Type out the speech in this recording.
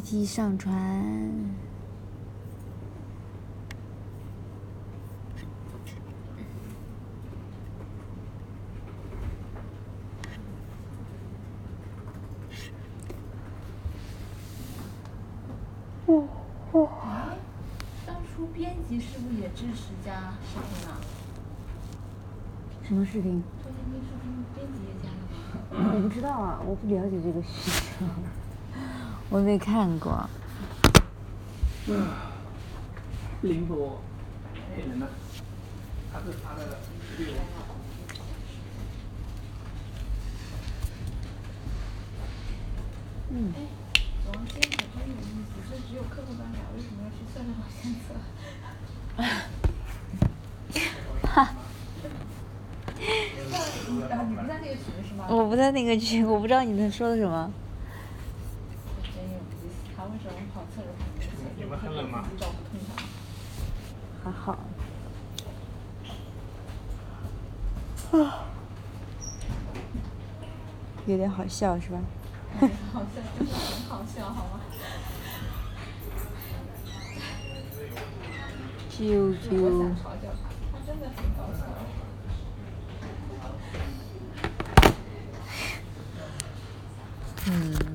机上传。哦哦。当初编辑是不是也支持加视频啊？什么视频？编辑也加了吗？我不知道啊，我不了解这个事情，我没看过。林博，骗人的，他是他的队友。嗯。哎，王坚可真有意思，这只有课后班改，为什么要去算？哈。你不在那个群是吗？我不在那个群，我不知道你在说的什么。你们很冷吗？还好。啊。有点好笑是吧？好笑，真的很好笑，好吗？啾啾。嗯。